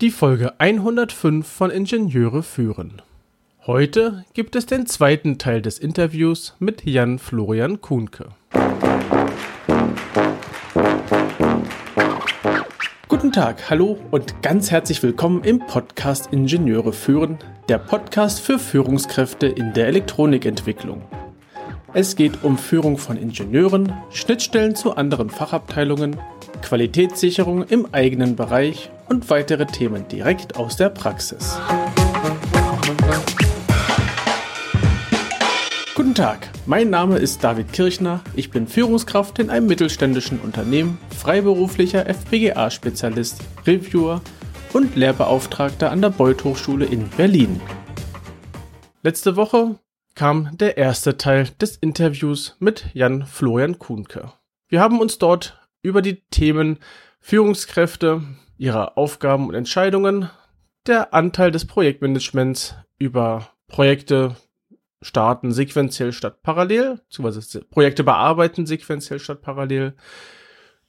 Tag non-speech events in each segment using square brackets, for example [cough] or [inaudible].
Die Folge 105 von Ingenieure führen. Heute gibt es den zweiten Teil des Interviews mit Jan Florian Kuhnke. Guten Tag, hallo und ganz herzlich willkommen im Podcast Ingenieure führen, der Podcast für Führungskräfte in der Elektronikentwicklung. Es geht um Führung von Ingenieuren, Schnittstellen zu anderen Fachabteilungen, Qualitätssicherung im eigenen Bereich und weitere Themen direkt aus der Praxis. Guten Tag, mein Name ist David Kirchner, ich bin Führungskraft in einem mittelständischen Unternehmen, freiberuflicher FPGA-Spezialist, Reviewer und Lehrbeauftragter an der Beuth Hochschule in Berlin. Letzte Woche kam der erste Teil des Interviews mit Jan Florian Kuhnke. Wir haben uns dort über die Themen Führungskräfte, ihre Aufgaben und Entscheidungen, der Anteil des Projektmanagements über Projekte starten sequenziell statt parallel, beziehungsweise Projekte bearbeiten sequenziell statt parallel,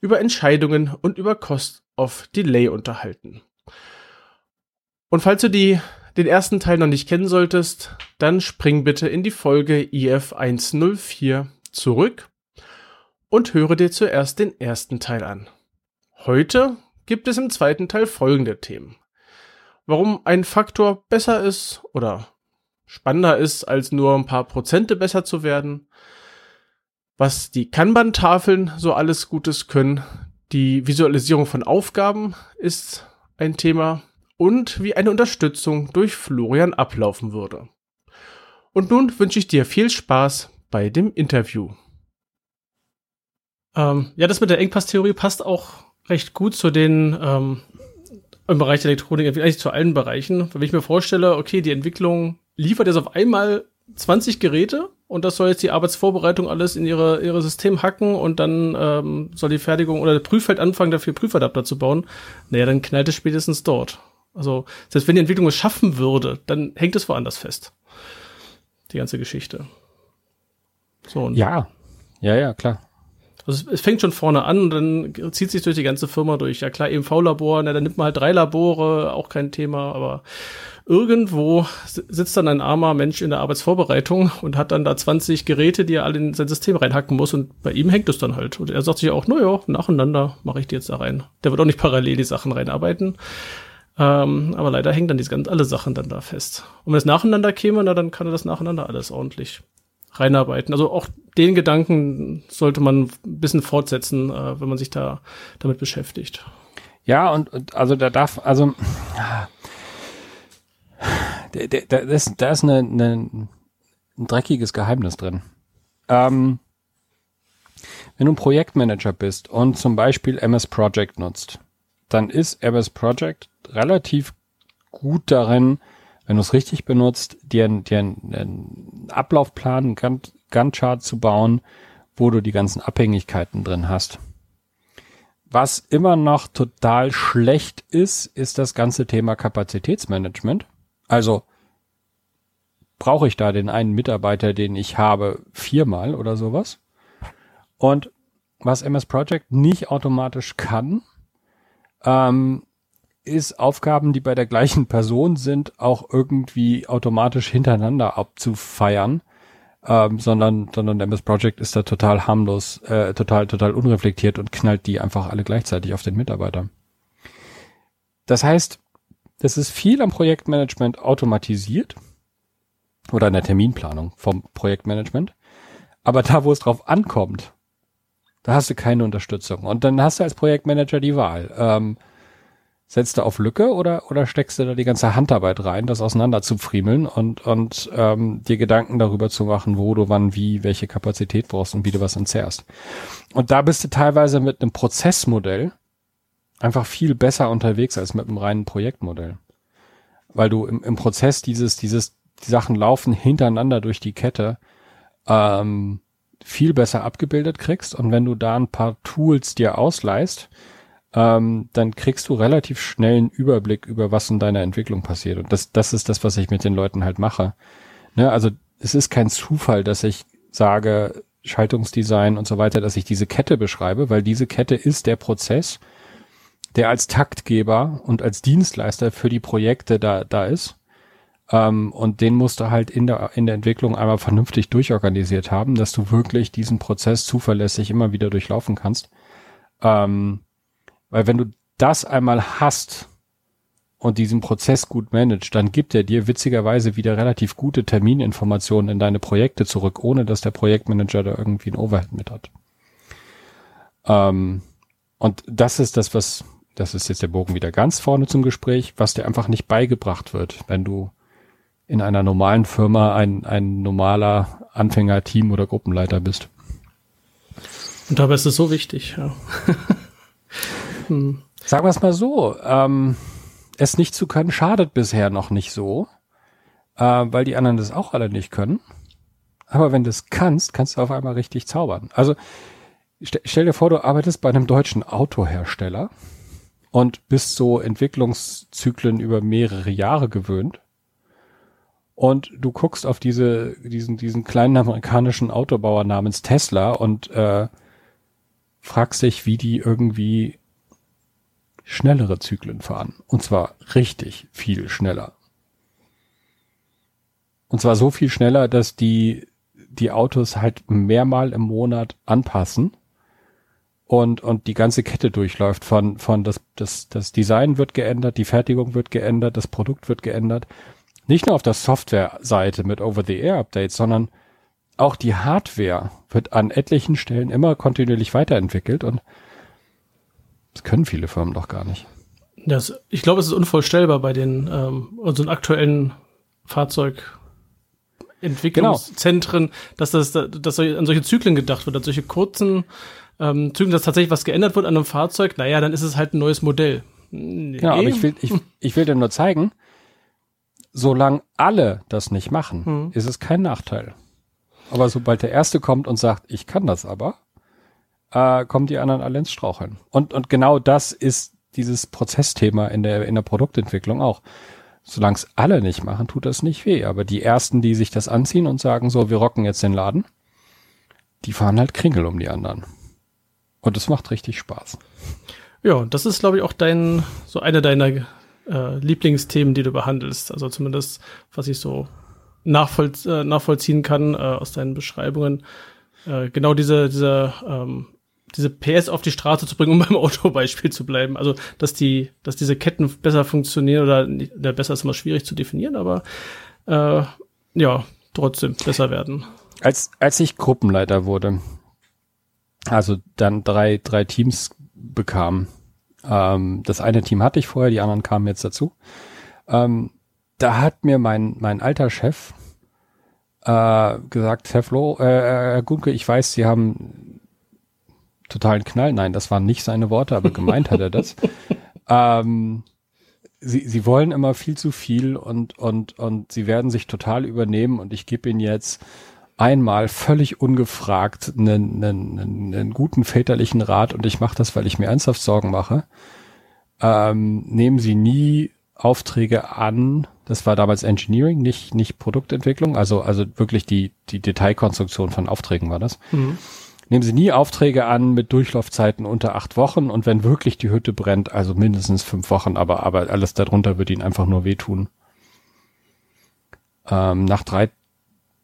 über Entscheidungen und über Cost of Delay unterhalten. Und falls du die den ersten Teil noch nicht kennen solltest, dann spring bitte in die Folge IF 104 zurück und höre dir zuerst den ersten Teil an. Heute gibt es im zweiten Teil folgende Themen. Warum ein Faktor besser ist oder spannender ist, als nur ein paar Prozente besser zu werden. Was die Kanban-Tafeln so alles Gutes können. Die Visualisierung von Aufgaben ist ein Thema und wie eine Unterstützung durch Florian ablaufen würde. Und nun wünsche ich dir viel Spaß bei dem Interview. Ähm, ja, das mit der Engpasstheorie passt auch recht gut zu den ähm, im Bereich der Elektronik, eigentlich zu allen Bereichen. Wenn ich mir vorstelle, okay, die Entwicklung liefert jetzt auf einmal 20 Geräte und das soll jetzt die Arbeitsvorbereitung alles in ihre, ihre System hacken und dann ähm, soll die Fertigung oder der Prüffeld anfangen, dafür Prüfadapter zu bauen. Naja, dann knallt es spätestens dort. Also, selbst wenn die Entwicklung es schaffen würde, dann hängt es woanders fest. Die ganze Geschichte. So. Ja. Ja, ja, klar. Also es, fängt schon vorne an und dann zieht sich durch die ganze Firma durch. Ja klar, EMV-Labor, na, dann nimmt man halt drei Labore, auch kein Thema, aber irgendwo sitzt dann ein armer Mensch in der Arbeitsvorbereitung und hat dann da 20 Geräte, die er alle in sein System reinhacken muss und bei ihm hängt es dann halt. Und er sagt sich auch, naja, nacheinander mache ich die jetzt da rein. Der wird auch nicht parallel die Sachen reinarbeiten. Ähm, aber leider hängen dann diese ganz alle Sachen dann da fest. Und wenn es nacheinander käme, na, dann kann er das nacheinander alles ordentlich reinarbeiten. Also auch den Gedanken sollte man ein bisschen fortsetzen, äh, wenn man sich da damit beschäftigt. Ja, und, und also da darf, also da, da, ist, da ist eine, eine, ein dreckiges Geheimnis drin. Ähm, wenn du ein Projektmanager bist und zum Beispiel MS Project nutzt, dann ist MS Project relativ gut darin, wenn du es richtig benutzt, dir, dir einen, Ablaufplan, einen Gantt-Chart zu bauen, wo du die ganzen Abhängigkeiten drin hast. Was immer noch total schlecht ist, ist das ganze Thema Kapazitätsmanagement. Also brauche ich da den einen Mitarbeiter, den ich habe, viermal oder sowas. Und was MS Project nicht automatisch kann, ähm, ist Aufgaben, die bei der gleichen Person sind, auch irgendwie automatisch hintereinander abzufeiern. Ähm, sondern, sondern MS Project ist da total harmlos, äh, total, total unreflektiert und knallt die einfach alle gleichzeitig auf den Mitarbeiter. Das heißt, das ist viel am Projektmanagement automatisiert oder in der Terminplanung vom Projektmanagement. Aber da, wo es drauf ankommt, da hast du keine Unterstützung. Und dann hast du als Projektmanager die Wahl. Ähm, setzt du auf Lücke oder, oder steckst du da die ganze Handarbeit rein, das auseinander zu friemeln und, und ähm, dir Gedanken darüber zu machen, wo du wann wie welche Kapazität brauchst und wie du was entzerrst. Und da bist du teilweise mit einem Prozessmodell einfach viel besser unterwegs als mit einem reinen Projektmodell. Weil du im, im Prozess dieses, dieses, die Sachen laufen hintereinander durch die Kette, ähm, viel besser abgebildet kriegst und wenn du da ein paar Tools dir ausleihst, ähm, dann kriegst du relativ schnell einen Überblick über was in deiner Entwicklung passiert. Und das, das ist das, was ich mit den Leuten halt mache. Ne? Also es ist kein Zufall, dass ich sage, Schaltungsdesign und so weiter, dass ich diese Kette beschreibe, weil diese Kette ist der Prozess, der als Taktgeber und als Dienstleister für die Projekte da, da ist. Ähm, und den musst du halt in der, in der Entwicklung einmal vernünftig durchorganisiert haben, dass du wirklich diesen Prozess zuverlässig immer wieder durchlaufen kannst. Ähm, weil wenn du das einmal hast und diesen Prozess gut managst, dann gibt er dir witzigerweise wieder relativ gute Termininformationen in deine Projekte zurück, ohne dass der Projektmanager da irgendwie ein Overhead mit hat. Ähm, und das ist das, was, das ist jetzt der Bogen wieder ganz vorne zum Gespräch, was dir einfach nicht beigebracht wird, wenn du in einer normalen Firma ein, ein normaler Anfänger, Team oder Gruppenleiter bist. Und dabei ist es so wichtig, ja. Hm. Sagen wir es mal so, ähm, es nicht zu können schadet bisher noch nicht so, äh, weil die anderen das auch alle nicht können. Aber wenn du es kannst, kannst du auf einmal richtig zaubern. Also stell, stell dir vor, du arbeitest bei einem deutschen Autohersteller und bist so Entwicklungszyklen über mehrere Jahre gewöhnt und du guckst auf diese, diesen, diesen kleinen amerikanischen Autobauer namens Tesla und äh, fragst dich, wie die irgendwie schnellere Zyklen fahren. Und zwar richtig viel schneller. Und zwar so viel schneller, dass die, die Autos halt mehrmal im Monat anpassen und, und die ganze Kette durchläuft von, von das, das, das Design wird geändert, die Fertigung wird geändert, das Produkt wird geändert nicht nur auf der Software-Seite mit Over-the-Air-Updates, sondern auch die Hardware wird an etlichen Stellen immer kontinuierlich weiterentwickelt und das können viele Firmen doch gar nicht. Das, ich glaube, es ist unvorstellbar bei den ähm, unseren aktuellen Fahrzeugentwicklungszentren, genau. dass das dass an solche Zyklen gedacht wird, an solche kurzen ähm, Zyklen, dass tatsächlich was geändert wird an einem Fahrzeug. Naja, dann ist es halt ein neues Modell. Nee. Genau, aber ich will, ich, ich will dir nur zeigen, solange alle das nicht machen, hm. ist es kein Nachteil. Aber sobald der Erste kommt und sagt, ich kann das aber, äh, kommen die anderen alle ins Straucheln. Und, und genau das ist dieses Prozessthema in der, in der Produktentwicklung auch. Solange es alle nicht machen, tut das nicht weh. Aber die Ersten, die sich das anziehen und sagen, so, wir rocken jetzt den Laden, die fahren halt Kringel um die anderen. Und es macht richtig Spaß. Ja, das ist, glaube ich, auch dein, so eine deiner äh, Lieblingsthemen, die du behandelst. Also zumindest, was ich so nachvoll äh, nachvollziehen kann äh, aus deinen Beschreibungen. Äh, genau diese, diese, ähm, diese PS auf die Straße zu bringen, um [laughs] beim Autobeispiel zu bleiben. Also, dass die, dass diese Ketten besser funktionieren oder, oder besser ist immer schwierig zu definieren, aber äh, ja, trotzdem besser werden. Als, als ich Gruppenleiter wurde, also dann drei, drei Teams bekam, ähm, das eine Team hatte ich vorher, die anderen kamen jetzt dazu. Ähm, da hat mir mein, mein alter Chef äh, gesagt, Herr Flo, äh, Herr Gunke, ich weiß, Sie haben totalen Knall. Nein, das waren nicht seine Worte, aber gemeint hat er das. [laughs] Ähm, sie, sie wollen immer viel zu viel und, und, und sie werden sich total übernehmen und ich gebe ihnen jetzt einmal völlig ungefragt einen, einen, einen guten väterlichen Rat und ich mache das, weil ich mir ernsthaft Sorgen mache. Ähm, nehmen Sie nie Aufträge an. Das war damals Engineering, nicht nicht Produktentwicklung. Also also wirklich die die Detailkonstruktion von Aufträgen war das. Mhm. Nehmen Sie nie Aufträge an mit Durchlaufzeiten unter acht Wochen und wenn wirklich die Hütte brennt, also mindestens fünf Wochen, aber aber alles darunter wird Ihnen einfach nur wehtun. Ähm, nach drei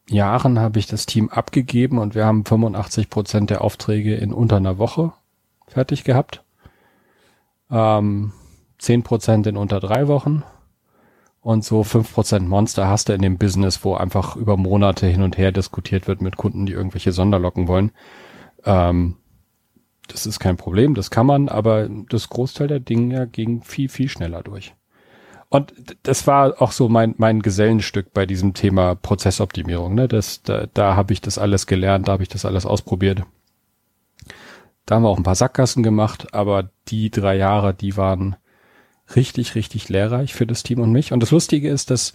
Jahren habe ich das Team abgegeben und wir haben 85 Prozent der Aufträge in unter einer Woche fertig gehabt. Ähm, 10 Prozent in unter drei Wochen. Und so 5 Prozent Monster hast du in dem Business, wo einfach über Monate hin und her diskutiert wird mit Kunden, die irgendwelche Sonderlocken wollen. Ähm, das ist kein Problem, das kann man, aber das Großteil der Dinge ging viel, viel schneller durch. Und das war auch so mein, mein Gesellenstück bei diesem Thema Prozessoptimierung. Ne? Das, da da habe ich das alles gelernt, da habe ich das alles ausprobiert. Da haben wir auch ein paar Sackgassen gemacht, aber die drei Jahre, die waren richtig, richtig lehrreich für das Team und mich. Und das Lustige ist, dass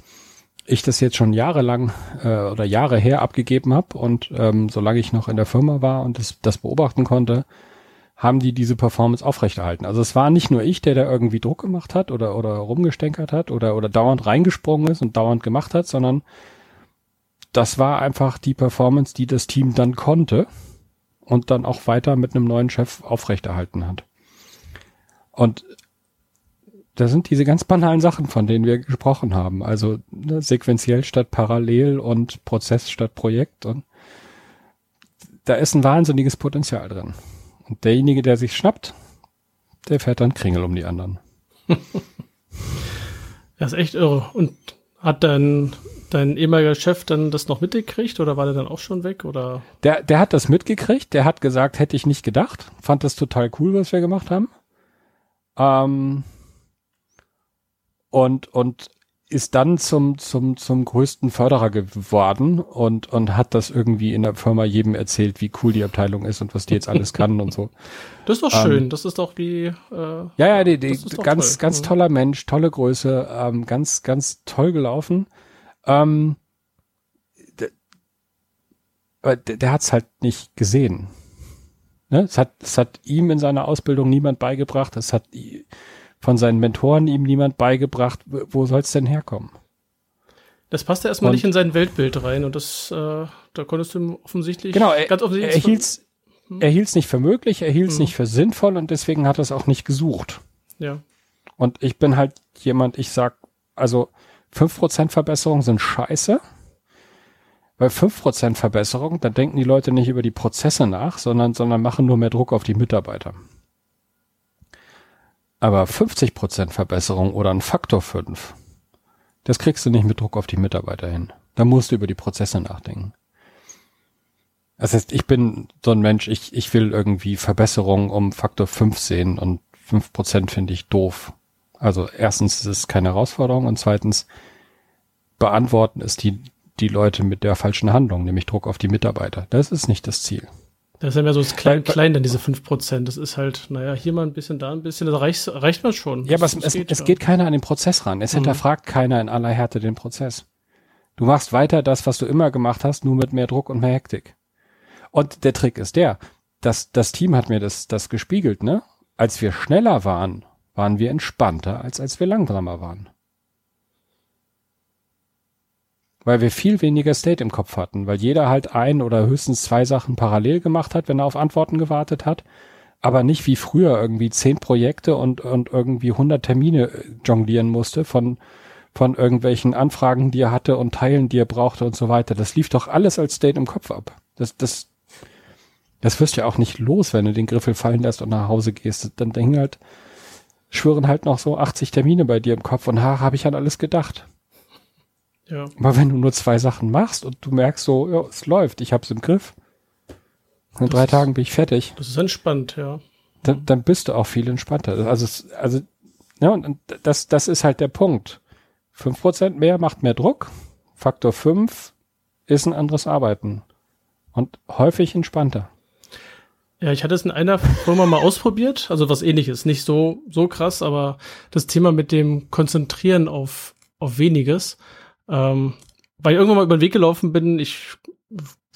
ich das jetzt schon jahrelang äh, oder Jahre her abgegeben habe und ähm, solange ich noch in der Firma war und das, das beobachten konnte, haben die diese Performance aufrechterhalten. Also es war nicht nur ich, der da irgendwie Druck gemacht hat oder, oder rumgestänkert hat oder, oder dauernd reingesprungen ist und dauernd gemacht hat, sondern das war einfach die Performance, die das Team dann konnte und dann auch weiter mit einem neuen Chef aufrechterhalten hat. Und da sind diese ganz banalen Sachen, von denen wir gesprochen haben. Also ne, sequenziell statt parallel und Prozess statt Projekt. Und da ist ein wahnsinniges Potenzial drin. Und derjenige, der sich schnappt, der fährt dann Kringel um die anderen. [laughs] das ist echt irre. Und hat dein, dein ehemaliger Chef dann das noch mitgekriegt oder war der dann auch schon weg? Oder? Der, der hat das mitgekriegt, der hat gesagt, hätte ich nicht gedacht, fand das total cool, was wir gemacht haben. Ähm, und, und ist dann zum, zum, zum größten Förderer geworden und, und hat das irgendwie in der Firma jedem erzählt, wie cool die Abteilung ist und was die jetzt alles [laughs] kann und so. Das ist doch schön. Ähm, das ist doch wie, äh, ja, ja, die, die ganz, toll. ganz mhm. toller Mensch, tolle Größe, ähm, ganz, ganz toll gelaufen. Ähm, aber der, der hat's halt nicht gesehen. Ne? Es hat, es hat ihm in seiner Ausbildung niemand beigebracht. Es hat von seinen Mentoren ihm niemand beigebracht, wo soll es denn herkommen? Das passte erstmal und, nicht in sein Weltbild rein und das, äh, da konntest du ihm offensichtlich genau, er, ganz offensichtlich. Er hielt's, hm? er hielt's nicht für möglich, er hielt's hm. nicht für sinnvoll und deswegen hat er es auch nicht gesucht. Ja. Und ich bin halt jemand, ich sag, also fünf Prozent Verbesserung sind scheiße. Weil fünf Prozent Verbesserung, dann denken die Leute nicht über die Prozesse nach, sondern, sondern machen nur mehr Druck auf die Mitarbeiter. Aber 50% Verbesserung oder ein Faktor 5, das kriegst du nicht mit Druck auf die Mitarbeiter hin. Da musst du über die Prozesse nachdenken. Das heißt, ich bin so ein Mensch, ich, ich will irgendwie Verbesserungen um Faktor 5 sehen und 5% finde ich doof. Also erstens ist es keine Herausforderung und zweitens beantworten es die, die Leute mit der falschen Handlung, nämlich Druck auf die Mitarbeiter. Das ist nicht das Ziel. Das ist ja mehr so das klein, klein dann diese 5%. Das ist halt, naja, hier mal ein bisschen, da ein bisschen, das reicht, reicht man schon. Ja, aber es, es, geht, es ja. geht keiner an den Prozess ran. Es mhm. hinterfragt keiner in aller Härte den Prozess. Du machst weiter das, was du immer gemacht hast, nur mit mehr Druck und mehr Hektik. Und der Trick ist der, dass das Team hat mir das, das gespiegelt, ne? Als wir schneller waren, waren wir entspannter, als als wir langsamer waren. Weil wir viel weniger State im Kopf hatten, weil jeder halt ein oder höchstens zwei Sachen parallel gemacht hat, wenn er auf Antworten gewartet hat, aber nicht wie früher irgendwie zehn Projekte und, und irgendwie hundert Termine äh, jonglieren musste von, von irgendwelchen Anfragen, die er hatte und Teilen, die er brauchte und so weiter. Das lief doch alles als State im Kopf ab. Das, das, das wirst du ja auch nicht los, wenn du den Griffel fallen lässt und nach Hause gehst. Dann denken halt, schwören halt noch so 80 Termine bei dir im Kopf und ha, habe ich an alles gedacht. Ja. Aber wenn du nur zwei Sachen machst und du merkst so, ja, es läuft, ich hab's im Griff. In drei Tagen bin ich fertig. Das ist entspannt, ja. Dann, dann bist du auch viel entspannter. Also, also, ja, und das, das ist halt der Punkt. Fünf Prozent mehr macht mehr Druck. Faktor fünf ist ein anderes Arbeiten. Und häufig entspannter. Ja, ich hatte es in einer Firma mal ausprobiert, also was ähnliches, nicht so, so krass, aber das Thema mit dem Konzentrieren auf, auf weniges. Ähm, weil ich irgendwann mal über den Weg gelaufen bin, ich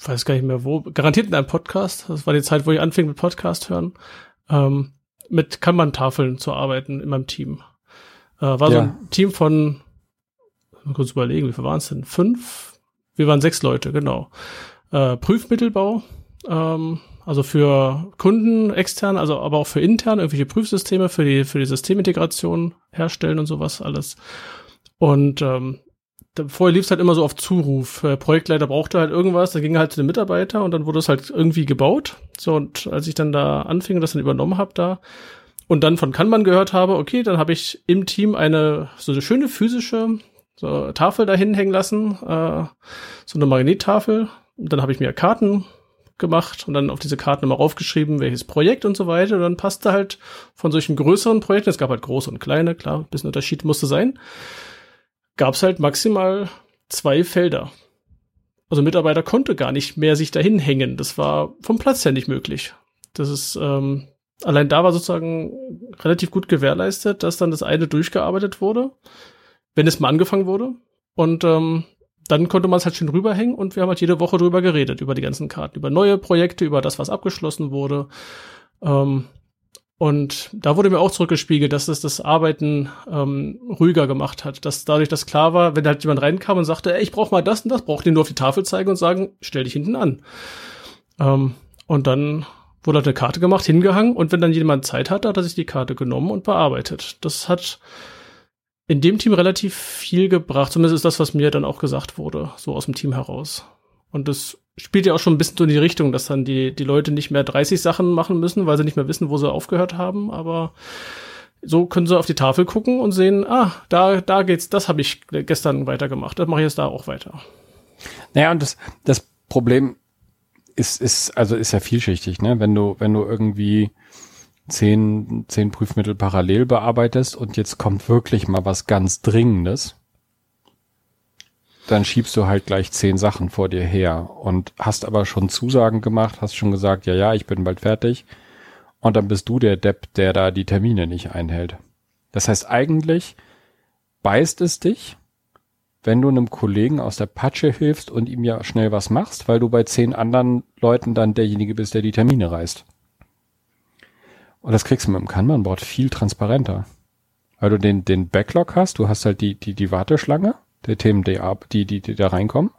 weiß gar nicht mehr wo, garantiert in einem Podcast, das war die Zeit, wo ich anfing mit Podcast hören, ähm, mit Kanban-Tafeln zu arbeiten in meinem Team. Äh, war ja. so ein Team von, mal kurz überlegen, wie viel waren es denn? Fünf? Wir waren sechs Leute, genau. Äh, Prüfmittelbau, ähm, also für Kunden extern, also aber auch für intern, irgendwelche Prüfsysteme für die, für die Systemintegration herstellen und sowas alles. Und ähm, vorher lief es halt immer so auf Zuruf. Der Projektleiter brauchte halt irgendwas, dann ging er halt zu den Mitarbeiter und dann wurde es halt irgendwie gebaut. So, und als ich dann da anfing und das dann übernommen habe da und dann von Kanban gehört habe, okay, dann habe ich im Team eine so eine schöne physische so, Tafel dahin hängen lassen, äh, so eine Magnettafel. Und dann habe ich mir Karten gemacht und dann auf diese Karten immer raufgeschrieben, welches Projekt und so weiter. Und dann passte halt von solchen größeren Projekten, es gab halt große und kleine, klar, ein bisschen Unterschied musste sein gab es halt maximal zwei Felder. Also Mitarbeiter konnte gar nicht mehr sich dahin hängen. Das war vom Platz her nicht möglich. Das ist ähm, allein da war sozusagen relativ gut gewährleistet, dass dann das eine durchgearbeitet wurde, wenn es mal angefangen wurde. Und ähm, dann konnte man es halt schön rüberhängen und wir haben halt jede Woche drüber geredet, über die ganzen Karten, über neue Projekte, über das, was abgeschlossen wurde. Ähm, und da wurde mir auch zurückgespiegelt, dass es das Arbeiten ähm, ruhiger gemacht hat. Dass dadurch, dass klar war, wenn halt jemand reinkam und sagte, ey, ich brauche mal das und das, braucht den nur auf die Tafel zeigen und sagen, stell dich hinten an. Ähm, und dann wurde halt eine Karte gemacht, hingehangen und wenn dann jemand Zeit hat, hat er sich die Karte genommen und bearbeitet. Das hat in dem Team relativ viel gebracht. Zumindest ist das, was mir dann auch gesagt wurde, so aus dem Team heraus. Und das spielt ja auch schon ein bisschen so in die Richtung, dass dann die, die Leute nicht mehr 30 Sachen machen müssen, weil sie nicht mehr wissen, wo sie aufgehört haben, aber so können sie auf die Tafel gucken und sehen, ah, da, da geht's, das habe ich gestern weitergemacht, das mache ich jetzt da auch weiter. Naja, und das, das Problem ist, ist, also ist ja vielschichtig, ne? Wenn du, wenn du irgendwie zehn, zehn Prüfmittel parallel bearbeitest und jetzt kommt wirklich mal was ganz Dringendes, dann schiebst du halt gleich zehn Sachen vor dir her und hast aber schon Zusagen gemacht, hast schon gesagt, ja, ja, ich bin bald fertig. Und dann bist du der Depp, der da die Termine nicht einhält. Das heißt, eigentlich beißt es dich, wenn du einem Kollegen aus der Patsche hilfst und ihm ja schnell was machst, weil du bei zehn anderen Leuten dann derjenige bist, der die Termine reißt. Und das kriegst du mit dem Kanban-Board viel transparenter. Weil du den, den Backlog hast, du hast halt die, die, die Warteschlange der Themen, die, die, die, die da reinkommen.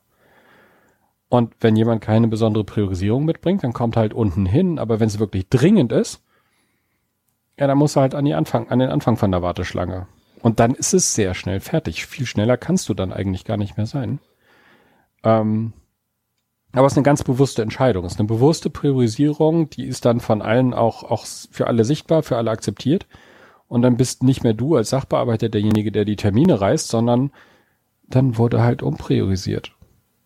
Und wenn jemand keine besondere Priorisierung mitbringt, dann kommt halt unten hin. Aber wenn es wirklich dringend ist, ja, dann musst du halt an, die Anfang, an den Anfang von der Warteschlange. Und dann ist es sehr schnell fertig. Viel schneller kannst du dann eigentlich gar nicht mehr sein. Ähm, aber es ist eine ganz bewusste Entscheidung. Es ist eine bewusste Priorisierung, die ist dann von allen auch, auch für alle sichtbar, für alle akzeptiert. Und dann bist nicht mehr du als Sachbearbeiter derjenige, der die Termine reißt, sondern dann wurde halt umpriorisiert.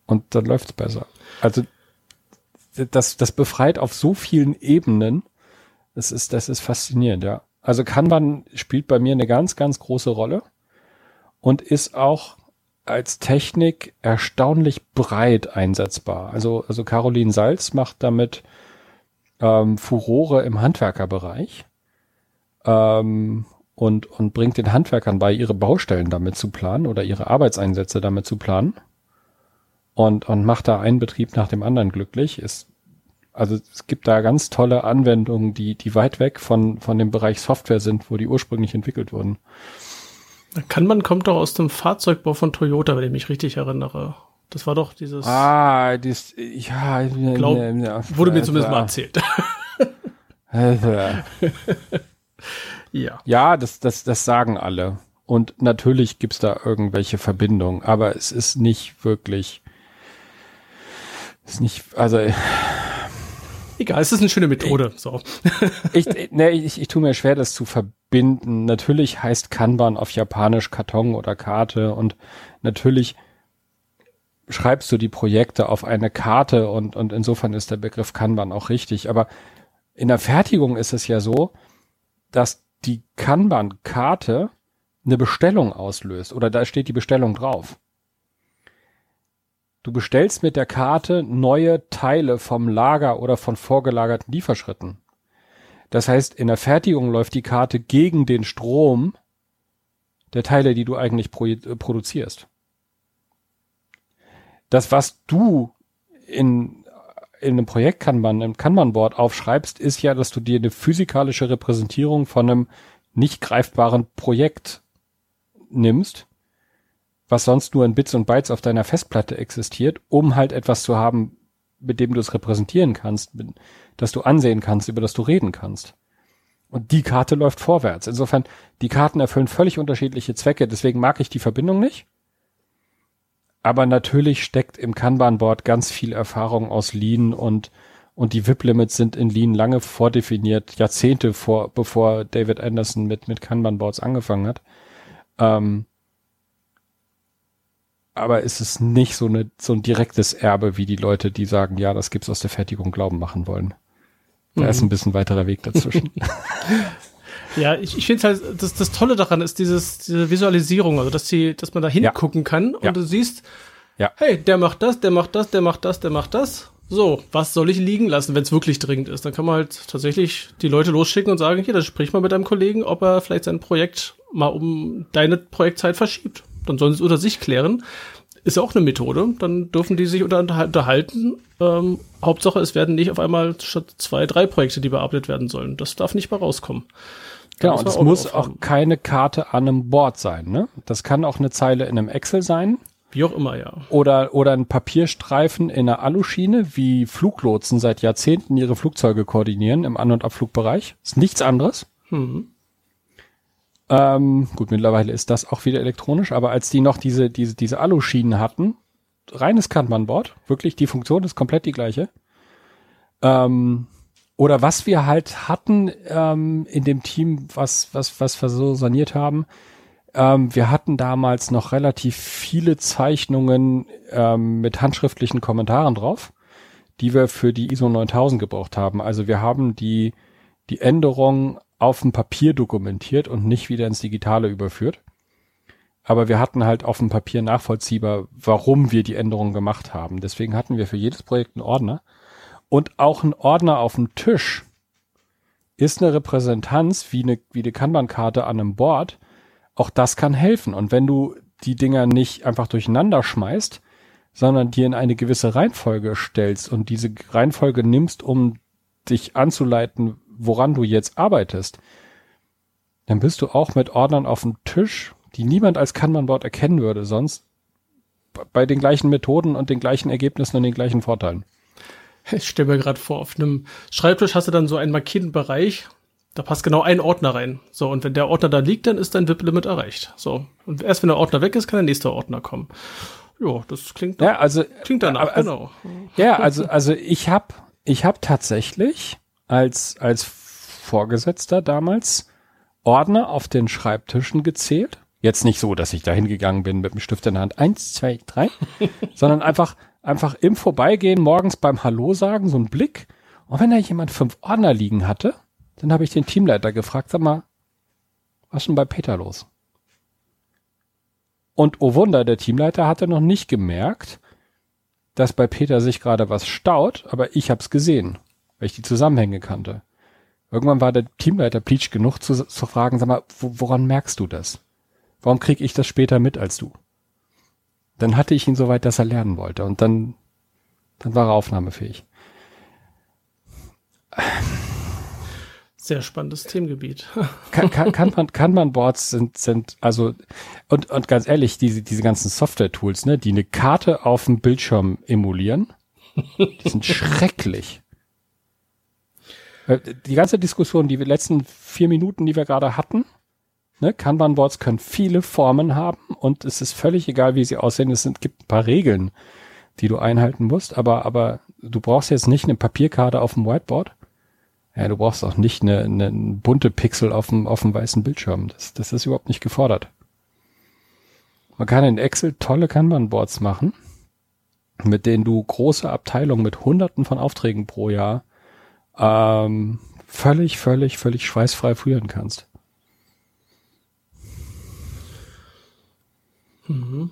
Und dann läuft's besser. Also das, das befreit auf so vielen Ebenen. Das ist, das ist faszinierend, ja. Also Kanban spielt bei mir eine ganz, ganz große Rolle und ist auch als Technik erstaunlich breit einsetzbar. Also, also Caroline Salz macht damit ähm, Furore im Handwerkerbereich ähm, und, und bringt den Handwerkern bei, ihre Baustellen damit zu planen oder ihre Arbeitseinsätze damit zu planen und, und macht da einen Betrieb nach dem anderen glücklich. Ist, also es gibt da ganz tolle Anwendungen, die, die weit weg von, von dem Bereich Software sind, wo die ursprünglich entwickelt wurden. Kanban kommt doch aus dem Fahrzeugbau von Toyota, wenn ich mich richtig erinnere. Das war doch dieses. Ah, das, ja, glaub, ja, wurde mir zumindest mal erzählt. [laughs] ja. Ja, das, das, das sagen alle. Und natürlich gibt's da irgendwelche Verbindungen, aber es ist nicht wirklich ist nicht, also. Egal, es ist eine schöne Methode. Ich, so. [laughs] ich, ne, ich, ich tue mir schwer, das zu verbinden. Natürlich heißt Kanban auf Japanisch Karton oder Karte und natürlich schreibst du die Projekte auf eine Karte und, und insofern ist der Begriff Kanban auch richtig. Aber in der Fertigung ist es ja so, dass die Kanban-Karte eine Bestellung auslöst oder da steht die Bestellung drauf. Du bestellst mit der Karte neue Teile vom Lager oder von vorgelagerten Lieferschritten. Das heißt, in der Fertigung läuft die Karte gegen den Strom der Teile, die du eigentlich produzierst. Das, was du in, in einem Projekt Kanban, im Kanban-Board aufschreibst, ist ja, dass du dir eine physikalische Repräsentierung von einem nicht greifbaren Projekt nimmst was sonst nur in Bits und Bytes auf deiner Festplatte existiert, um halt etwas zu haben, mit dem du es repräsentieren kannst, das du ansehen kannst, über das du reden kannst. Und die Karte läuft vorwärts. Insofern, die Karten erfüllen völlig unterschiedliche Zwecke, deswegen mag ich die Verbindung nicht. Aber natürlich steckt im Kanban-Board ganz viel Erfahrung aus Lean und, und die VIP-Limits sind in Lean lange vordefiniert, Jahrzehnte vor, bevor David Anderson mit, mit Kanban-Boards angefangen hat. Ähm, aber es ist nicht so, eine, so ein direktes Erbe, wie die Leute, die sagen, ja, das gibt's aus der Fertigung Glauben machen wollen. Da mhm. ist ein bisschen weiterer Weg dazwischen. [laughs] ja, ich, ich finde halt, das, das Tolle daran ist dieses, diese Visualisierung, also dass die, dass man da hingucken ja. kann und ja. du siehst, ja. hey, der macht das, der macht das, der macht das, der macht das. So, was soll ich liegen lassen, wenn es wirklich dringend ist? Dann kann man halt tatsächlich die Leute losschicken und sagen, hier, dann sprich mal mit deinem Kollegen, ob er vielleicht sein Projekt mal um deine Projektzeit verschiebt dann sollen sie es unter sich klären. Ist ja auch eine Methode. Dann dürfen die sich unterhalten. Ähm, Hauptsache, es werden nicht auf einmal statt zwei, drei Projekte, die bearbeitet werden sollen. Das darf nicht mal rauskommen. Genau, und es muss auch keine Karte an einem Board sein. Ne? Das kann auch eine Zeile in einem Excel sein. Wie auch immer, ja. Oder, oder ein Papierstreifen in einer Aluschiene, wie Fluglotsen seit Jahrzehnten ihre Flugzeuge koordinieren im An- und Abflugbereich. Ist nichts anderes. Mhm. Ähm, gut, mittlerweile ist das auch wieder elektronisch, aber als die noch diese, diese, diese Aluschienen hatten, reines Kanban-Board, wirklich, die Funktion ist komplett die gleiche. Ähm, oder was wir halt hatten ähm, in dem Team, was, was, was wir so saniert haben, ähm, wir hatten damals noch relativ viele Zeichnungen ähm, mit handschriftlichen Kommentaren drauf, die wir für die ISO 9000 gebraucht haben. Also wir haben die, die Änderung auf dem Papier dokumentiert und nicht wieder ins Digitale überführt. Aber wir hatten halt auf dem Papier nachvollziehbar, warum wir die Änderungen gemacht haben. Deswegen hatten wir für jedes Projekt einen Ordner. Und auch ein Ordner auf dem Tisch ist eine Repräsentanz wie eine, wie eine Kanban-Karte an einem Board, auch das kann helfen. Und wenn du die Dinger nicht einfach durcheinander schmeißt, sondern dir in eine gewisse Reihenfolge stellst und diese Reihenfolge nimmst, um dich anzuleiten, woran du jetzt arbeitest, dann bist du auch mit Ordnern auf dem Tisch, die niemand als Kanban-Board erkennen würde, sonst bei den gleichen Methoden und den gleichen Ergebnissen und den gleichen Vorteilen. [laughs] Ich stelle mir gerade vor, auf einem Schreibtisch hast du dann so einen markierten Bereich, da passt genau ein Ordner rein. So, und wenn der Ordner da liegt, dann ist dein VIP-Limit erreicht. So. Und erst wenn der Ordner weg ist, kann der nächste Ordner kommen. Ja, das klingt, ja, also, klingt danach, also, genau. Ja, also, also ich habe ich hab tatsächlich als, als Vorgesetzter damals Ordner auf den Schreibtischen gezählt. Jetzt nicht so, dass ich da hingegangen bin mit dem Stift in der Hand. Eins, zwei, drei. [laughs] sondern einfach, einfach im Vorbeigehen morgens beim Hallo sagen, so ein Blick. Und wenn da jemand fünf Ordner liegen hatte, dann habe ich den Teamleiter gefragt, sag mal, was ist denn bei Peter los? Und oh Wunder, der Teamleiter hatte noch nicht gemerkt, dass bei Peter sich gerade was staut, aber ich hab's gesehen, weil ich die Zusammenhänge kannte. Irgendwann war der Teamleiter pleatsch genug zu, zu fragen, sag mal, woran merkst du das? Warum krieg ich das später mit als du? Dann hatte ich ihn so weit, dass er lernen wollte und dann, dann war er aufnahmefähig. Sehr spannendes Themengebiet. [laughs] kann, kann, kann man, kann man Boards sind, sind, also, und, und ganz ehrlich, diese, diese ganzen Software-Tools, ne, die eine Karte auf dem Bildschirm emulieren, die sind schrecklich. Äh, die ganze Diskussion, die wir letzten vier Minuten, die wir gerade hatten, ne, Kanban-Boards können viele Formen haben und es ist völlig egal, wie sie aussehen. Es sind, gibt ein paar Regeln, die du einhalten musst, aber, aber du brauchst jetzt nicht eine Papierkarte auf dem Whiteboard ja, du brauchst auch nicht eine, eine bunte Pixel auf dem, auf dem weißen Bildschirm. Das, das ist überhaupt nicht gefordert. Man kann in Excel tolle Kanban-Boards machen, mit denen du große Abteilungen mit hunderten von Aufträgen pro Jahr ähm, völlig, völlig, völlig schweißfrei führen kannst. Mhm.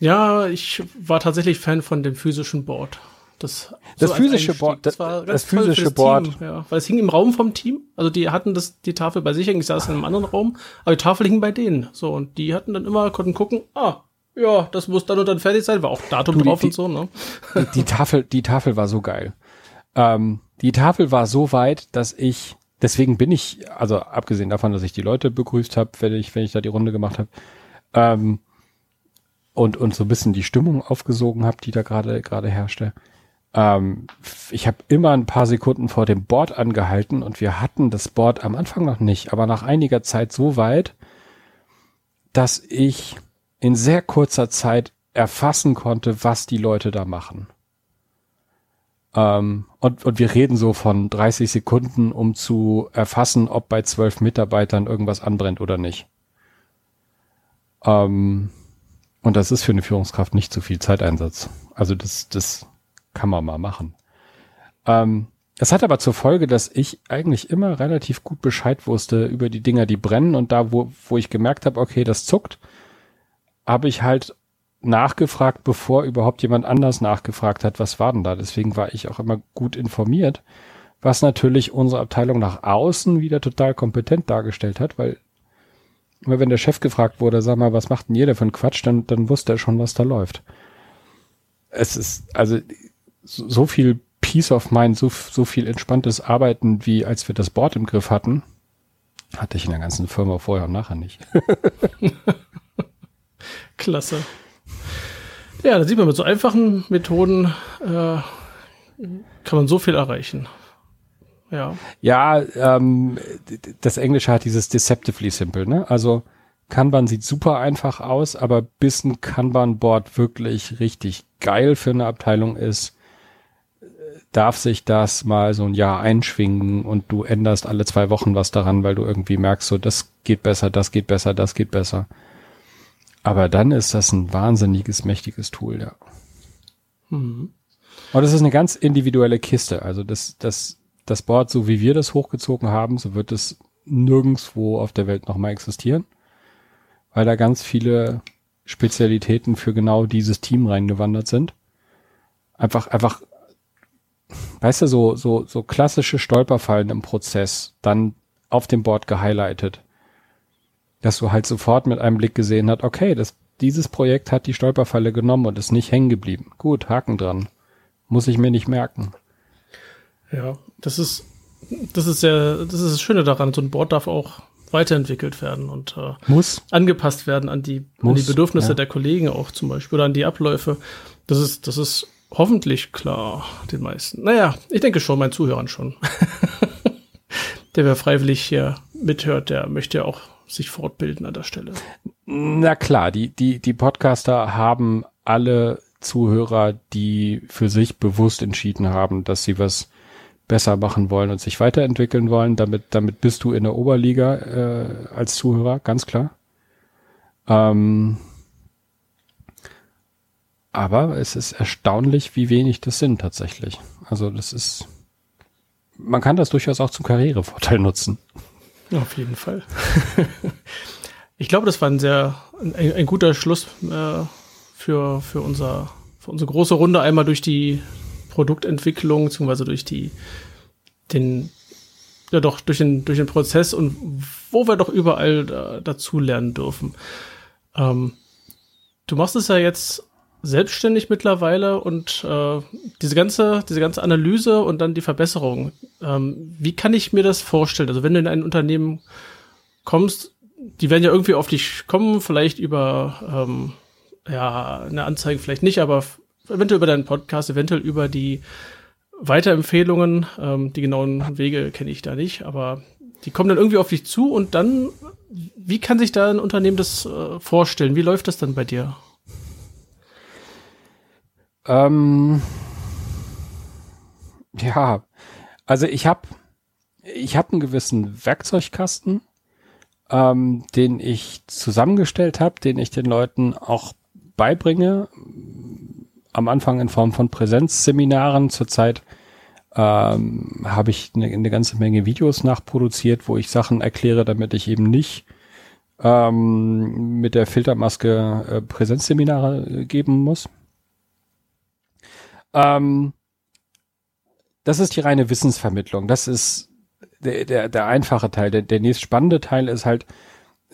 Ja, ich war tatsächlich Fan von dem physischen Board. Das, das so physische Board, das, das, das physische Board. Team, ja. Weil es hing im Raum vom Team. Also die hatten das, die Tafel bei sich, ich saß in einem anderen Raum, aber die Tafel hing bei denen. So, und die hatten dann immer, konnten gucken, ah, ja, das muss dann und dann fertig sein, war auch Datum du, drauf die, und so, ne? Die, die, Tafel, die Tafel war so geil. Ähm, die Tafel war so weit, dass ich, deswegen bin ich, also abgesehen davon, dass ich die Leute begrüßt habe, wenn ich, wenn ich da die Runde gemacht habe, ähm, und, und so ein bisschen die Stimmung aufgesogen habe, die da gerade gerade herrschte, ähm, ich habe immer ein paar Sekunden vor dem Board angehalten und wir hatten das Board am Anfang noch nicht, aber nach einiger Zeit so weit, dass ich in sehr kurzer Zeit erfassen konnte, was die Leute da machen. Ähm, und, und wir reden so von 30 Sekunden, um zu erfassen, ob bei zwölf Mitarbeitern irgendwas anbrennt oder nicht. Ähm, und das ist für eine Führungskraft nicht zu viel Zeiteinsatz. Also das, das kann man mal machen. Ähm, es hat aber zur Folge, dass ich eigentlich immer relativ gut Bescheid wusste über die Dinger, die brennen und da, wo, wo ich gemerkt habe, okay, das zuckt, habe ich halt nachgefragt, bevor überhaupt jemand anders nachgefragt hat, was war denn da. Deswegen war ich auch immer gut informiert, was natürlich unsere Abteilung nach außen wieder total kompetent dargestellt hat, weil immer wenn der Chef gefragt wurde, sag mal, was macht denn jeder für einen Quatsch, dann, dann wusste er schon, was da läuft. Es ist, also so viel Peace of Mind, so, so viel entspanntes Arbeiten, wie als wir das Board im Griff hatten, hatte ich in der ganzen Firma vorher und nachher nicht. [laughs] Klasse. Ja, da sieht man mit so einfachen Methoden äh, kann man so viel erreichen. Ja. Ja, ähm, das Englische hat dieses deceptively simple, ne? Also Kanban sieht super einfach aus, aber bis ein Kanban-Board wirklich richtig geil für eine Abteilung ist, darf sich das mal so ein Jahr einschwingen und du änderst alle zwei Wochen was daran, weil du irgendwie merkst, so das geht besser, das geht besser, das geht besser. Aber dann ist das ein wahnsinniges, mächtiges Tool, ja. Mhm. Und das ist eine ganz individuelle Kiste. Also das, das, das Board, so wie wir das hochgezogen haben, so wird es nirgendswo auf der Welt nochmal existieren, weil da ganz viele Spezialitäten für genau dieses Team reingewandert sind. Einfach, einfach, weißt du, so, so, so klassische Stolperfallen im Prozess, dann auf dem Board gehighlightet. Dass du halt sofort mit einem Blick gesehen hast, okay, das, dieses Projekt hat die Stolperfalle genommen und ist nicht hängen geblieben. Gut, Haken dran. Muss ich mir nicht merken. Ja, das ist, das ist ja, das ist das Schöne daran. So ein Board darf auch weiterentwickelt werden und äh, muss angepasst werden an die, muss, an die Bedürfnisse ja. der Kollegen auch zum Beispiel oder an die Abläufe. Das ist, das ist hoffentlich klar den meisten. Naja, ich denke schon, meinen Zuhörern schon. [laughs] der wer freiwillig hier mithört, der möchte ja auch sich fortbilden an der Stelle. Na klar, die, die, die Podcaster haben alle Zuhörer, die für sich bewusst entschieden haben, dass sie was besser machen wollen und sich weiterentwickeln wollen. Damit, damit bist du in der Oberliga äh, als Zuhörer, ganz klar. Ähm, aber es ist erstaunlich, wie wenig das sind tatsächlich. Also das ist, man kann das durchaus auch zum Karrierevorteil nutzen. Auf jeden Fall. [laughs] ich glaube, das war ein sehr, ein, ein guter Schluss äh, für, für unser, für unsere große Runde einmal durch die Produktentwicklung, beziehungsweise durch die, den, ja doch, durch den, durch den Prozess und wo wir doch überall da, dazu lernen dürfen. Ähm, du machst es ja jetzt selbstständig mittlerweile und äh, diese ganze, diese ganze Analyse und dann die Verbesserung. Ähm, wie kann ich mir das vorstellen? Also wenn du in ein Unternehmen kommst, die werden ja irgendwie auf dich kommen, vielleicht über ähm, ja eine Anzeige vielleicht nicht, aber eventuell über deinen Podcast, eventuell über die Weiterempfehlungen. Ähm, die genauen Wege kenne ich da nicht, aber die kommen dann irgendwie auf dich zu und dann, wie kann sich da ein Unternehmen das äh, vorstellen? Wie läuft das dann bei dir? Ähm, ja, also ich habe ich hab einen gewissen Werkzeugkasten, ähm, den ich zusammengestellt habe, den ich den Leuten auch beibringe, am Anfang in Form von Präsenzseminaren. Zurzeit ähm, habe ich eine, eine ganze Menge Videos nachproduziert, wo ich Sachen erkläre, damit ich eben nicht ähm, mit der Filtermaske äh, Präsenzseminare äh, geben muss. Ähm, das ist die reine Wissensvermittlung. Das ist der, der, der einfache Teil. Der, der nächst spannende Teil ist halt,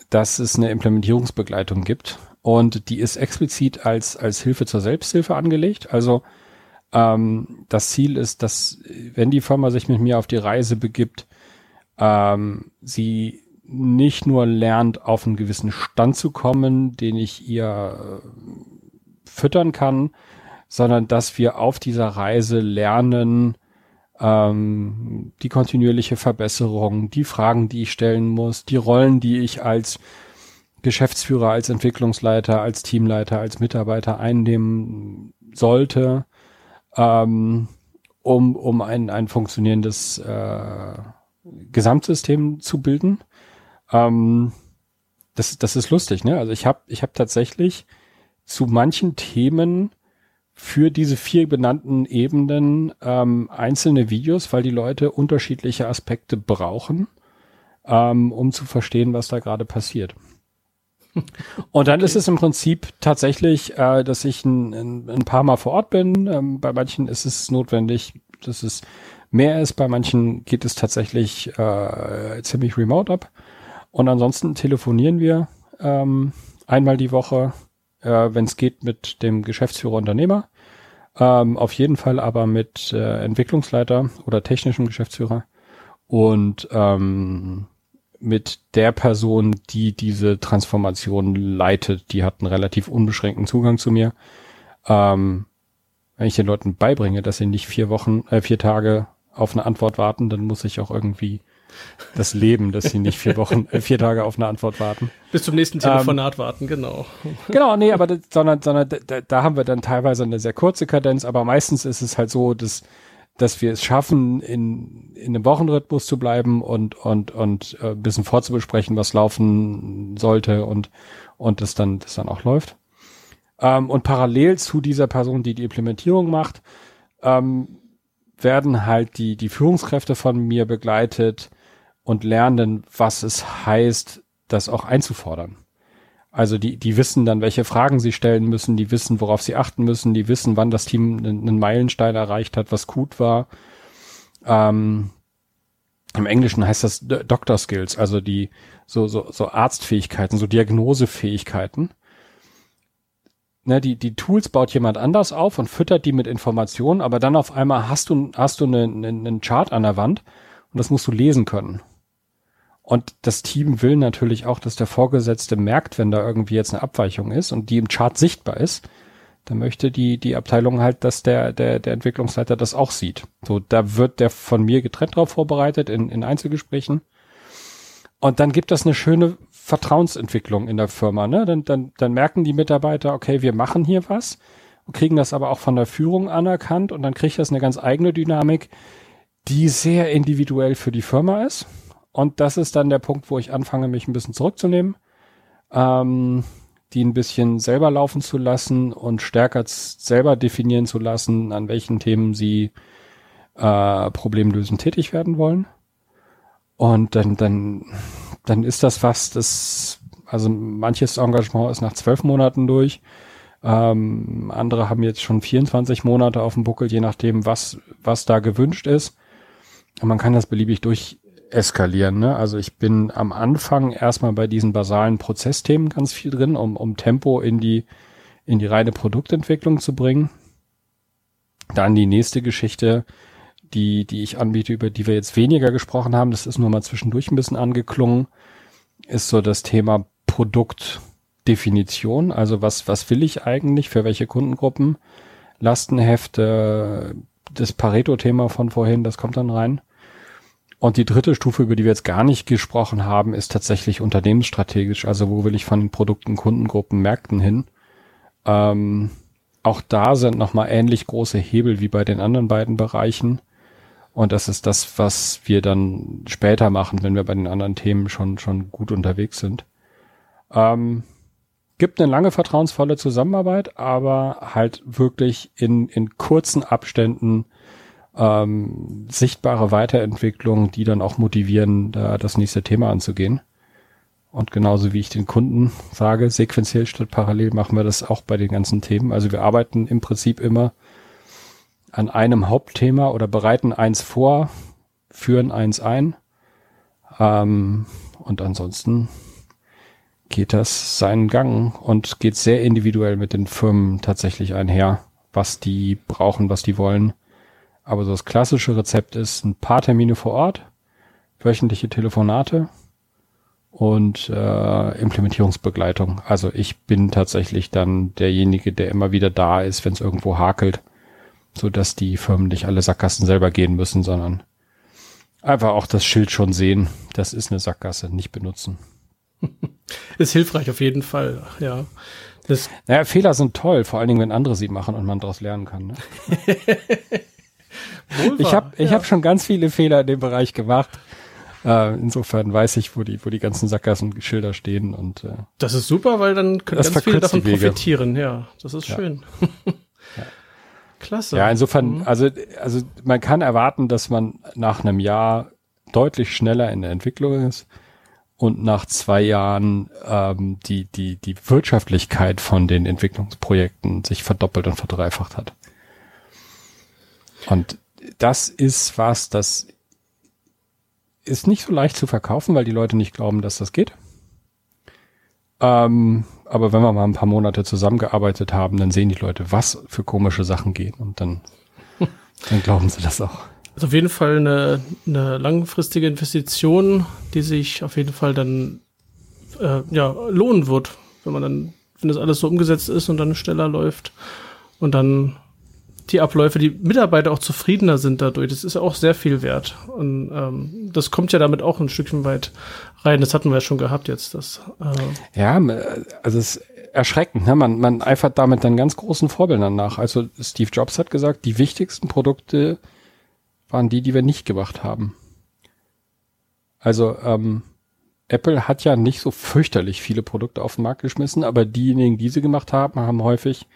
dass es eine Implementierungsbegleitung gibt. Und die ist explizit als, als Hilfe zur Selbsthilfe angelegt. Also ähm, das Ziel ist, dass wenn die Firma sich mit mir auf die Reise begibt, ähm, sie nicht nur lernt, auf einen gewissen Stand zu kommen, den ich ihr äh, füttern kann, sondern dass wir auf dieser Reise lernen, ähm, die kontinuierliche Verbesserung, die Fragen, die ich stellen muss, die Rollen, die ich als Geschäftsführer, als Entwicklungsleiter, als Teamleiter, als Mitarbeiter einnehmen sollte, ähm, um, um ein, ein funktionierendes äh, Gesamtsystem zu bilden. Ähm, das, das ist lustig, ne? Also ich habe ich hab tatsächlich zu manchen Themen für diese vier benannten Ebenen ähm, einzelne Videos, weil die Leute unterschiedliche Aspekte brauchen, ähm, um zu verstehen, was da gerade passiert. Und dann okay. ist es im Prinzip tatsächlich, äh, dass ich ein, ein, ein paar Mal vor Ort bin. Ähm, bei manchen ist es notwendig, dass es mehr ist. Bei manchen geht es tatsächlich äh, ziemlich remote ab. Und ansonsten telefonieren wir ähm, einmal die Woche, äh, wenn es geht, mit dem Geschäftsführer Unternehmer. Ähm, auf jeden Fall aber mit äh, Entwicklungsleiter oder technischem Geschäftsführer. Und ähm, mit der Person, die diese Transformation leitet. Die hat einen relativ unbeschränkten Zugang zu mir. Ähm, wenn ich den Leuten beibringe, dass sie nicht vier Wochen, äh, vier Tage auf eine Antwort warten, dann muss ich auch irgendwie das Leben, dass sie nicht vier Wochen, äh, vier Tage auf eine Antwort warten. Bis zum nächsten Telefonat ähm, warten, genau. Genau, nee, aber das, sondern, sondern da, da haben wir dann teilweise eine sehr kurze Kadenz, aber meistens ist es halt so, dass dass wir es schaffen, in, in einem Wochenrhythmus zu bleiben und, und, und äh, ein bisschen vorzubesprechen, was laufen sollte und, und das dann, das dann auch läuft. Ähm, und parallel zu dieser Person, die die Implementierung macht, ähm, werden halt die, die Führungskräfte von mir begleitet und lernen, was es heißt, das auch einzufordern. Also die, die wissen dann, welche Fragen sie stellen müssen, die wissen, worauf sie achten müssen, die wissen, wann das Team einen Meilenstein erreicht hat, was gut war. Ähm, Im Englischen heißt das Doctor Skills, also die so, so, so Arztfähigkeiten, so Diagnosefähigkeiten. Ne, die, die Tools baut jemand anders auf und füttert die mit Informationen, aber dann auf einmal hast du, hast du einen, einen Chart an der Wand und das musst du lesen können. Und das Team will natürlich auch, dass der Vorgesetzte merkt, wenn da irgendwie jetzt eine Abweichung ist und die im Chart sichtbar ist. Dann möchte die, die Abteilung halt, dass der, der, der Entwicklungsleiter das auch sieht. So, da wird der von mir getrennt drauf vorbereitet in, in Einzelgesprächen. Und dann gibt das eine schöne Vertrauensentwicklung in der Firma, ne? Dann, dann, dann merken die Mitarbeiter, okay, wir machen hier was und kriegen das aber auch von der Führung anerkannt und dann kriegt das eine ganz eigene Dynamik, die sehr individuell für die Firma ist und das ist dann der Punkt, wo ich anfange, mich ein bisschen zurückzunehmen, ähm, die ein bisschen selber laufen zu lassen und stärker selber definieren zu lassen, an welchen Themen sie äh, problemlösend tätig werden wollen. Und dann, dann, dann ist das was, das, also manches Engagement ist nach zwölf Monaten durch. Ähm, andere haben jetzt schon 24 Monate auf dem Buckel, je nachdem, was, was da gewünscht ist. Und man kann das beliebig durch eskalieren. Ne? Also ich bin am Anfang erstmal bei diesen basalen Prozessthemen ganz viel drin, um, um Tempo in die, in die reine Produktentwicklung zu bringen. Dann die nächste Geschichte, die, die ich anbiete, über die wir jetzt weniger gesprochen haben, das ist nur mal zwischendurch ein bisschen angeklungen, ist so das Thema Produktdefinition. Also was, was will ich eigentlich für welche Kundengruppen? Lastenhefte, das Pareto-Thema von vorhin, das kommt dann rein. Und die dritte Stufe, über die wir jetzt gar nicht gesprochen haben, ist tatsächlich unternehmensstrategisch. Also wo will ich von den Produkten, Kundengruppen, Märkten hin? Ähm, auch da sind nochmal ähnlich große Hebel wie bei den anderen beiden Bereichen. Und das ist das, was wir dann später machen, wenn wir bei den anderen Themen schon, schon gut unterwegs sind. Ähm, gibt eine lange vertrauensvolle Zusammenarbeit, aber halt wirklich in, in kurzen Abständen ähm, sichtbare Weiterentwicklung, die dann auch motivieren, da das nächste Thema anzugehen. Und genauso wie ich den Kunden sage, sequenziell statt parallel machen wir das auch bei den ganzen Themen. Also wir arbeiten im Prinzip immer an einem Hauptthema oder bereiten eins vor, führen eins ein. Ähm, und ansonsten geht das seinen Gang und geht sehr individuell mit den Firmen tatsächlich einher, was die brauchen, was die wollen. Aber so das klassische Rezept ist ein paar Termine vor Ort, wöchentliche Telefonate und äh, Implementierungsbegleitung. Also ich bin tatsächlich dann derjenige, der immer wieder da ist, wenn es irgendwo hakelt, so dass die Firmen nicht alle Sackgassen selber gehen müssen, sondern einfach auch das Schild schon sehen. Das ist eine Sackgasse, nicht benutzen. [laughs] ist hilfreich auf jeden Fall, ja. Das naja, Fehler sind toll, vor allen Dingen, wenn andere sie machen und man daraus lernen kann. Ne? [laughs] ich habe ich ja. hab schon ganz viele Fehler in dem Bereich gemacht. Äh, insofern weiß ich, wo die, wo die ganzen Sackgassen Schilder stehen und äh, Das ist super, weil dann können ganz viele davon profitieren, ja. Das ist ja. schön. ja. [laughs] Klasse. Ja, insofern, mhm. also, also man kann erwarten, dass man nach einem Jahr deutlich schneller in der Entwicklung ist und nach zwei Jahren ähm, die, die, die Wirtschaftlichkeit von den Entwicklungsprojekten sich verdoppelt und verdreifacht hat. Und das ist was, das ist nicht so leicht zu verkaufen, weil die Leute nicht glauben, dass das geht. Ähm, aber wenn wir mal ein paar Monate zusammengearbeitet haben, dann sehen die Leute, was für komische Sachen gehen und dann, [laughs] dann glauben sie das auch. ist auf jeden Fall eine, eine langfristige Investition, die sich auf jeden Fall dann äh, ja, lohnen wird, wenn man dann, wenn das alles so umgesetzt ist und dann schneller läuft und dann die Abläufe, die Mitarbeiter auch zufriedener sind dadurch. Das ist auch sehr viel wert. Und ähm, das kommt ja damit auch ein Stückchen weit rein. Das hatten wir ja schon gehabt jetzt. Das, äh ja, also es ist erschreckend. Ne? Man, man eifert damit dann ganz großen Vorbildern nach. Also Steve Jobs hat gesagt, die wichtigsten Produkte waren die, die wir nicht gemacht haben. Also ähm, Apple hat ja nicht so fürchterlich viele Produkte auf den Markt geschmissen, aber diejenigen, die sie gemacht haben, haben häufig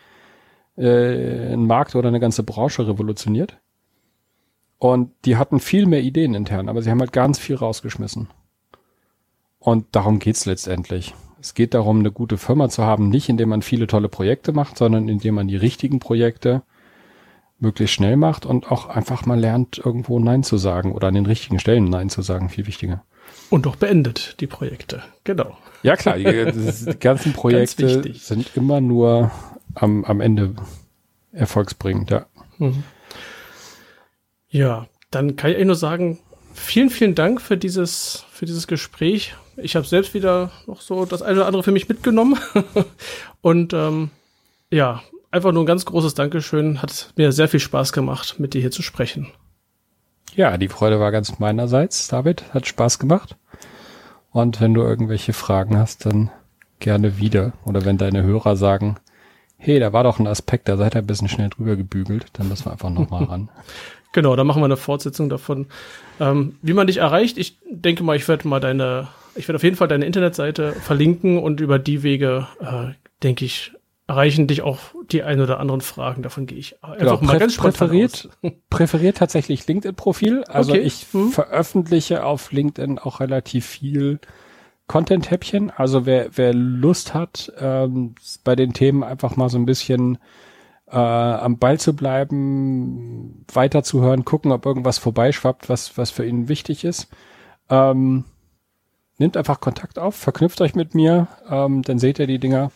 äh, einen Markt oder eine ganze Branche revolutioniert. Und die hatten viel mehr Ideen intern, aber sie haben halt ganz viel rausgeschmissen. Und darum geht's letztendlich. Es geht darum, eine gute Firma zu haben, nicht indem man viele tolle Projekte macht, sondern indem man die richtigen Projekte möglichst schnell macht und auch einfach mal lernt, irgendwo Nein zu sagen oder an den richtigen Stellen Nein zu sagen, viel wichtiger. Und auch beendet die Projekte, genau. Ja klar, die, die [laughs] ganzen Projekte sind immer nur am, am Ende erfolgsbringend, ja. Mhm. Ja, dann kann ich eigentlich nur sagen, vielen, vielen Dank für dieses, für dieses Gespräch. Ich habe selbst wieder noch so das eine oder andere für mich mitgenommen. [laughs] Und ähm, ja, einfach nur ein ganz großes Dankeschön. Hat mir sehr viel Spaß gemacht, mit dir hier zu sprechen. Ja, die Freude war ganz meinerseits, David. Hat Spaß gemacht. Und wenn du irgendwelche Fragen hast, dann gerne wieder. Oder wenn deine Hörer sagen, hey, da war doch ein Aspekt, da seid ihr ein bisschen schnell drüber gebügelt, dann müssen wir einfach nochmal ran. [laughs] Genau, da machen wir eine Fortsetzung davon. Ähm, wie man dich erreicht, ich denke mal, ich werde mal deine, ich werde auf jeden Fall deine Internetseite verlinken und über die Wege, äh, denke ich, erreichen dich auch die ein oder anderen Fragen. Davon gehe ich einfach genau, mal ganz präferiert, [laughs] präferiert tatsächlich LinkedIn-Profil. Also okay. ich hm. veröffentliche auf LinkedIn auch relativ viel Content-Häppchen. Also wer, wer Lust hat, ähm, bei den Themen einfach mal so ein bisschen äh, am Ball zu bleiben, weiterzuhören, gucken, ob irgendwas vorbeischwappt, was, was für ihn wichtig ist. Ähm, nehmt einfach Kontakt auf, verknüpft euch mit mir, ähm, dann seht ihr die Dinger.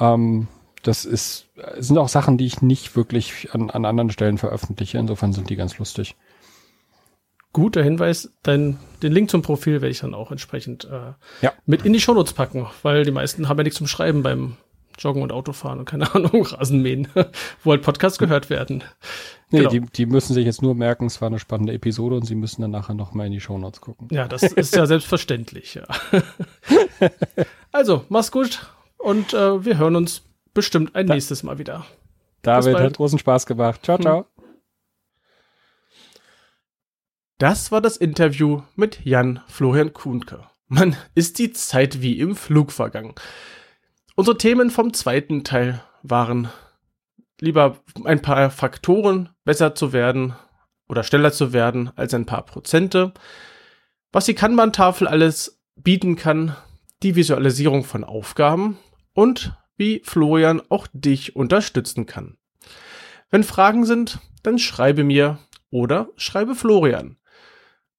Ähm, das ist, sind auch Sachen, die ich nicht wirklich an, an anderen Stellen veröffentliche. Insofern sind die ganz lustig guter Hinweis. Dein, den Link zum Profil werde ich dann auch entsprechend äh, ja. mit in die Shownotes packen, weil die meisten haben ja nichts zum Schreiben beim Joggen und Autofahren und keine [laughs] Ahnung, Rasenmähen, [laughs] wo halt Podcasts gehört werden. Nee, genau. die, die müssen sich jetzt nur merken, es war eine spannende Episode und sie müssen dann nachher nochmal in die Shownotes gucken. Ja, das ist ja [laughs] selbstverständlich, ja. also, mach's gut und äh, wir hören uns bestimmt ein da nächstes Mal wieder. David hat großen Spaß gemacht. Ciao, ciao. Hm. Das war das Interview mit Jan Florian Kuhnke. Man ist die Zeit wie im Flug vergangen. Unsere Themen vom zweiten Teil waren lieber ein paar Faktoren, besser zu werden oder schneller zu werden als ein paar Prozente, was die Kanban-Tafel alles bieten kann, die Visualisierung von Aufgaben und wie Florian auch dich unterstützen kann. Wenn Fragen sind, dann schreibe mir oder schreibe Florian.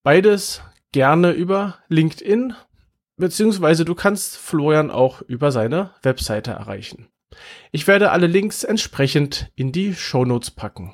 Beides gerne über LinkedIn, beziehungsweise du kannst Florian auch über seine Webseite erreichen. Ich werde alle Links entsprechend in die Shownotes packen.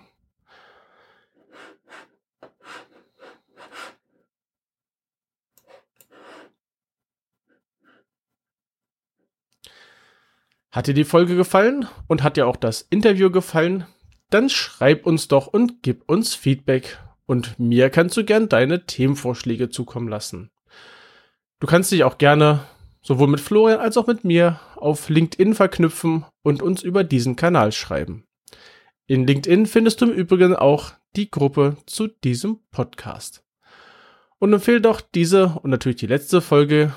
Hat dir die Folge gefallen und hat dir auch das Interview gefallen? Dann schreib uns doch und gib uns Feedback und mir kannst du gern deine Themenvorschläge zukommen lassen. Du kannst dich auch gerne sowohl mit Florian als auch mit mir auf LinkedIn verknüpfen und uns über diesen Kanal schreiben. In LinkedIn findest du im Übrigen auch die Gruppe zu diesem Podcast. Und empfehle doch diese und natürlich die letzte Folge,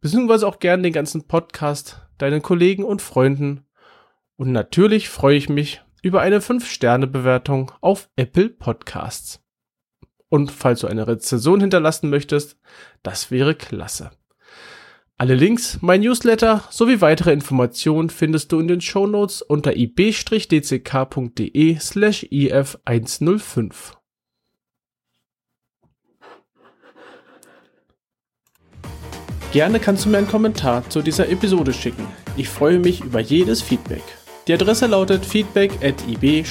beziehungsweise auch gern den ganzen Podcast deinen Kollegen und Freunden. Und natürlich freue ich mich über eine 5-Sterne-Bewertung auf Apple Podcasts. Und falls du eine Rezension hinterlassen möchtest, das wäre klasse. Alle Links, mein Newsletter sowie weitere Informationen findest du in den Shownotes unter ib-dck.de slash if105. Gerne kannst du mir einen Kommentar zu dieser Episode schicken. Ich freue mich über jedes Feedback. Die Adresse lautet feedback at ib-dck.de.